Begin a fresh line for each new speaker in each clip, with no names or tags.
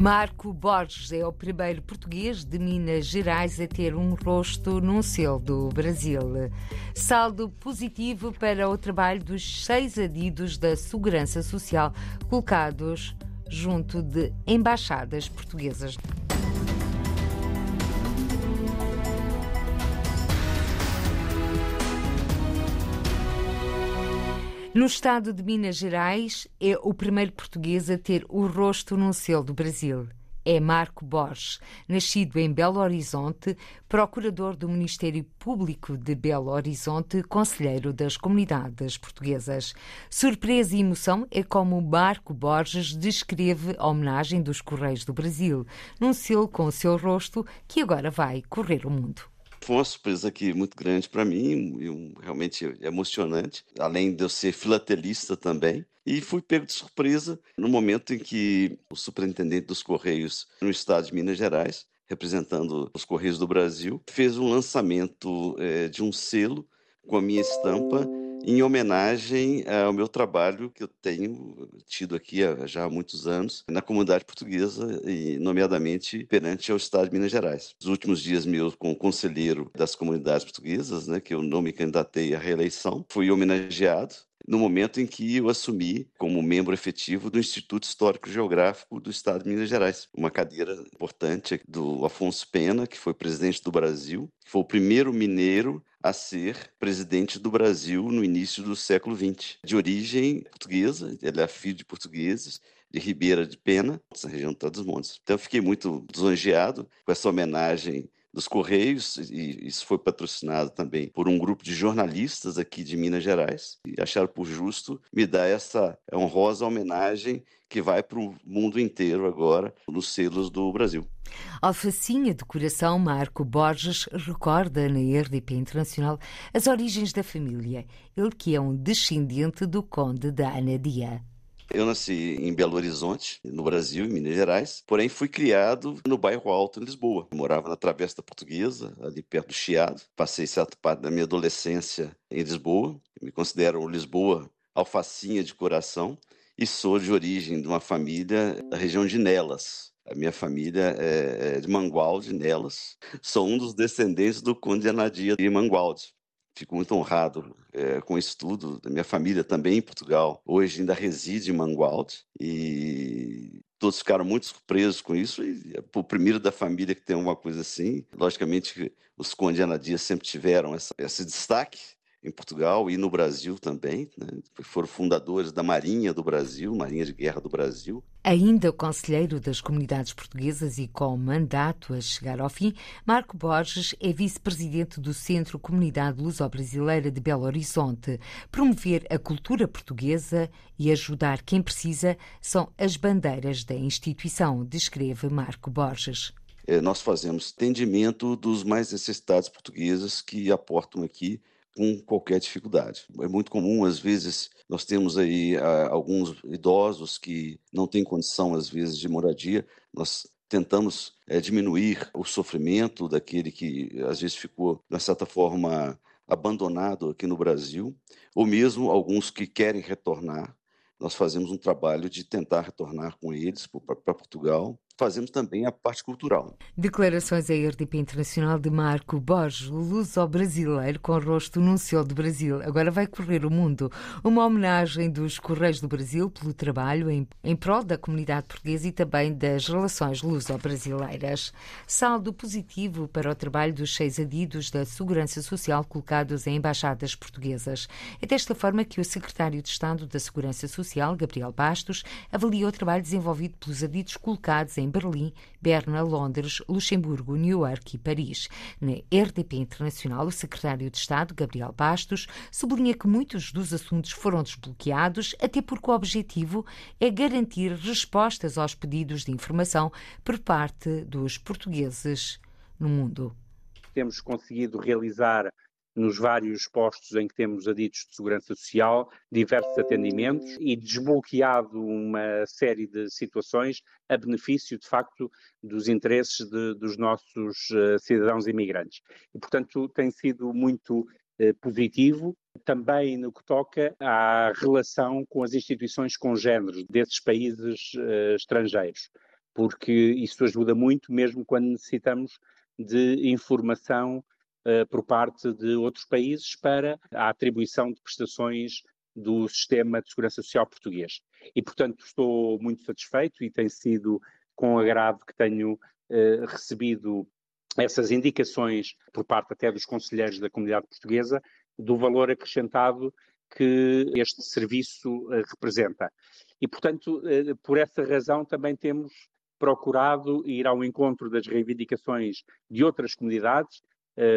Marco Borges é o primeiro português de Minas Gerais a ter um rosto num selo do Brasil. Saldo positivo para o trabalho dos seis adidos da Segurança Social colocados junto de embaixadas portuguesas. No estado de Minas Gerais, é o primeiro português a ter o rosto num selo do Brasil. É Marco Borges, nascido em Belo Horizonte, procurador do Ministério Público de Belo Horizonte, conselheiro das comunidades portuguesas. Surpresa e emoção é como Marco Borges descreve a homenagem dos Correios do Brasil, num selo com o seu rosto que agora vai correr o mundo.
Foi uma surpresa aqui muito grande para mim e um, realmente emocionante, além de eu ser filatelista também. E fui pego de surpresa no momento em que o superintendente dos Correios no estado de Minas Gerais, representando os Correios do Brasil, fez um lançamento é, de um selo com a minha estampa em homenagem ao meu trabalho que eu tenho tido aqui já há muitos anos na comunidade portuguesa e nomeadamente perante ao Estado de Minas Gerais. Os últimos dias meus como conselheiro das comunidades portuguesas, né, que eu não me candidatei à reeleição, fui homenageado no momento em que eu assumi como membro efetivo do Instituto Histórico Geográfico do Estado de Minas Gerais, uma cadeira importante do Afonso Pena, que foi presidente do Brasil, que foi o primeiro mineiro a ser presidente do Brasil no início do século XX. De origem portuguesa, ele é filho de portugueses, de Ribeira de Pena, essa região do dos Montes. Então eu fiquei muito lisonjeado com essa homenagem dos Correios, e isso foi patrocinado também por um grupo de jornalistas aqui de Minas Gerais, e acharam por justo me dar essa honrosa homenagem que vai para o mundo inteiro agora, nos selos do Brasil.
Alfacinha de coração, Marco Borges recorda na RDP Internacional as origens da família, ele que é um descendente do conde da Anadia.
Eu nasci em Belo Horizonte, no Brasil, em Minas Gerais, porém fui criado no bairro Alto, em Lisboa. Eu morava na Travessa da Portuguesa, ali perto do Chiado. Passei certa parte da minha adolescência em Lisboa. Me considero Lisboa alfacinha de coração e sou de origem de uma família da região de Nelas. A minha família é de Mangualde, Nelas. Sou um dos descendentes do Conde Anadia de Mangualde fico muito honrado é, com isso tudo. Minha família também em Portugal hoje ainda reside em Mangualde e todos ficaram muito surpresos com isso. E é o primeiro da família que tem uma coisa assim. Logicamente, os Conde Anadia sempre tiveram essa, esse destaque em Portugal e no Brasil também. Né? Foram fundadores da Marinha do Brasil, Marinha de Guerra do Brasil.
Ainda conselheiro das comunidades portuguesas e com mandato a chegar ao fim, Marco Borges é vice-presidente do Centro Comunidade Luso-Brasileira de Belo Horizonte. Promover a cultura portuguesa e ajudar quem precisa são as bandeiras da instituição, descreve Marco Borges.
É, nós fazemos atendimento dos mais necessitados portugueses que aportam aqui com qualquer dificuldade. É muito comum, às vezes, nós temos aí ah, alguns idosos que não têm condição, às vezes, de moradia. Nós tentamos é, diminuir o sofrimento daquele que, às vezes, ficou, de certa forma, abandonado aqui no Brasil, ou mesmo alguns que querem retornar. Nós fazemos um trabalho de tentar retornar com eles para Portugal fazemos também a parte cultural.
Declarações à RDP Internacional de Marco Borges, luso-brasileiro com rosto num selo do Brasil. Agora vai correr o mundo. Uma homenagem dos Correios do Brasil pelo trabalho em, em prol da comunidade portuguesa e também das relações luso-brasileiras. Saldo positivo para o trabalho dos seis adidos da Segurança Social colocados em embaixadas portuguesas. É desta forma que o secretário de Estado da Segurança Social, Gabriel Bastos, avaliou o trabalho desenvolvido pelos adidos colocados em Berlim, Berna, Londres, Luxemburgo, New York e Paris. Na RDP Internacional, o secretário de Estado, Gabriel Bastos, sublinha que muitos dos assuntos foram desbloqueados, até porque o objetivo é garantir respostas aos pedidos de informação por parte dos portugueses no mundo.
Temos conseguido realizar nos vários postos em que temos aditos de segurança social, diversos atendimentos e desbloqueado uma série de situações a benefício, de facto, dos interesses de, dos nossos uh, cidadãos imigrantes. E, portanto, tem sido muito uh, positivo também no que toca à relação com as instituições congêneres desses países uh, estrangeiros porque isso ajuda muito, mesmo quando necessitamos de informação por parte de outros países para a atribuição de prestações do sistema de segurança social português. E, portanto, estou muito satisfeito e tem sido com agrado que tenho uh, recebido essas indicações por parte até dos conselheiros da comunidade portuguesa do valor acrescentado que este serviço uh, representa. E, portanto, uh, por essa razão também temos procurado ir ao encontro das reivindicações de outras comunidades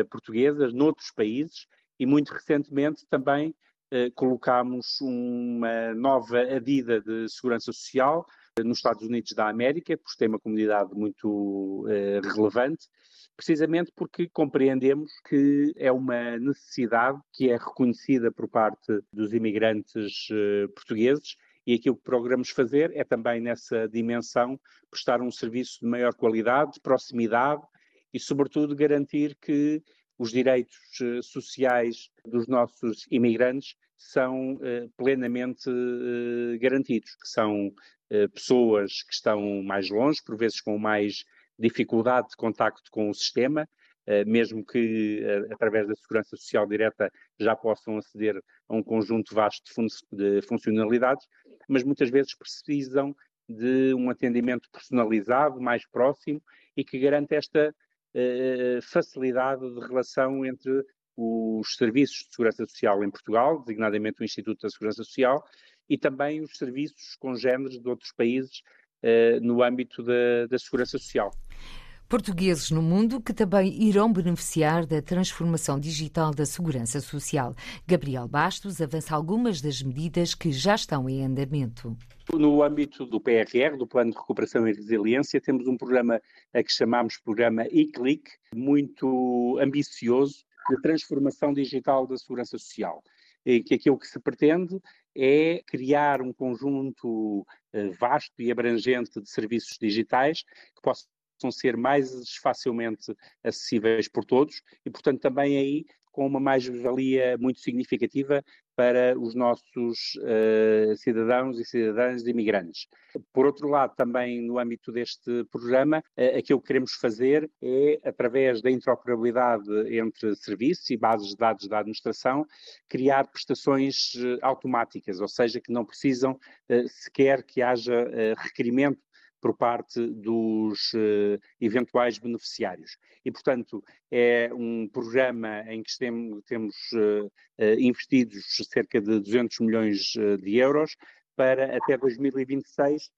portuguesas noutros países e muito recentemente também eh, colocámos uma nova adida de segurança social eh, nos Estados Unidos da América, porque tem uma comunidade muito eh, relevante, precisamente porque compreendemos que é uma necessidade que é reconhecida por parte dos imigrantes portugueses e aquilo que procuramos fazer é também nessa dimensão prestar um serviço de maior qualidade, de proximidade e, sobretudo, garantir que os direitos sociais dos nossos imigrantes são uh, plenamente uh, garantidos, que são pessoas que estão mais longe, por vezes com mais dificuldade de contacto com o sistema, mesmo que através da segurança social direta já possam aceder a um conjunto vasto de, fun de funcionalidades, mas muitas vezes precisam de um atendimento personalizado, mais próximo e que garante esta facilidade de relação entre os serviços de segurança social em Portugal, designadamente o Instituto da Segurança Social, e também os serviços congêneres de outros países uh, no âmbito da, da segurança social.
Portugueses no mundo que também irão beneficiar da transformação digital da segurança social. Gabriel Bastos avança algumas das medidas que já estão em andamento.
No âmbito do PRR, do Plano de Recuperação e Resiliência, temos um programa a que chamamos Programa e-Click, muito ambicioso, de transformação digital da segurança social, em que aquilo que se pretende é criar um conjunto eh, vasto e abrangente de serviços digitais que possam ser mais facilmente acessíveis por todos e, portanto, também aí com uma mais-valia muito significativa para os nossos uh, cidadãos e cidadãs imigrantes. Por outro lado, também no âmbito deste programa, uh, aquilo que queremos fazer é, através da interoperabilidade entre serviços e bases de dados da administração, criar prestações uh, automáticas, ou seja, que não precisam sequer que haja requerimento por parte dos uh, eventuais beneficiários. E, portanto, é um programa em que temos uh, investidos cerca de 200 milhões de euros para até 2026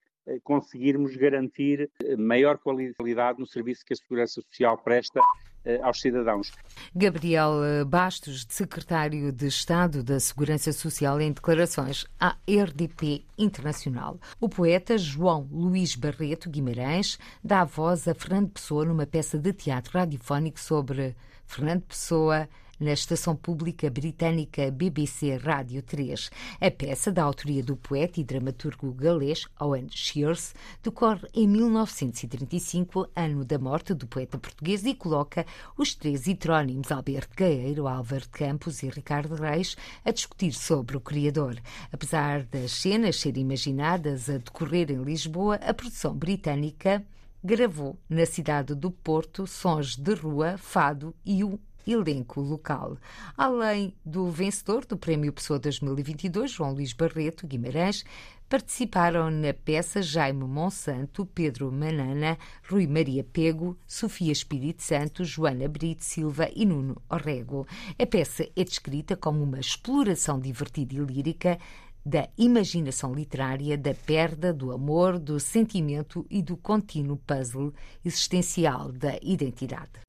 conseguirmos garantir maior qualidade no serviço que a Segurança Social presta eh, aos cidadãos.
Gabriel eh, Bastos, secretário de Estado da Segurança Social, em declarações à RDP Internacional. O poeta João Luís Barreto Guimarães dá voz a Fernando Pessoa numa peça de teatro radiofónico sobre Fernando Pessoa na estação pública britânica BBC Rádio 3. A peça, da autoria do poeta e dramaturgo galês Owen Shears, decorre em 1935, ano da morte do poeta português, e coloca os três heterónimos Alberto Gaeiro, Álvaro de Campos e Ricardo Reis a discutir sobre o criador. Apesar das cenas serem imaginadas a decorrer em Lisboa, a produção britânica gravou na cidade do Porto sons de rua, fado e o elenco local. Além do vencedor do Prémio Pessoa 2022, João Luís Barreto Guimarães, participaram na peça Jaime Monsanto, Pedro Manana, Rui Maria Pego, Sofia Espírito Santo, Joana Brito Silva e Nuno Orrego. A peça é descrita como uma exploração divertida e lírica da imaginação literária, da perda, do amor, do sentimento e do contínuo puzzle existencial da identidade.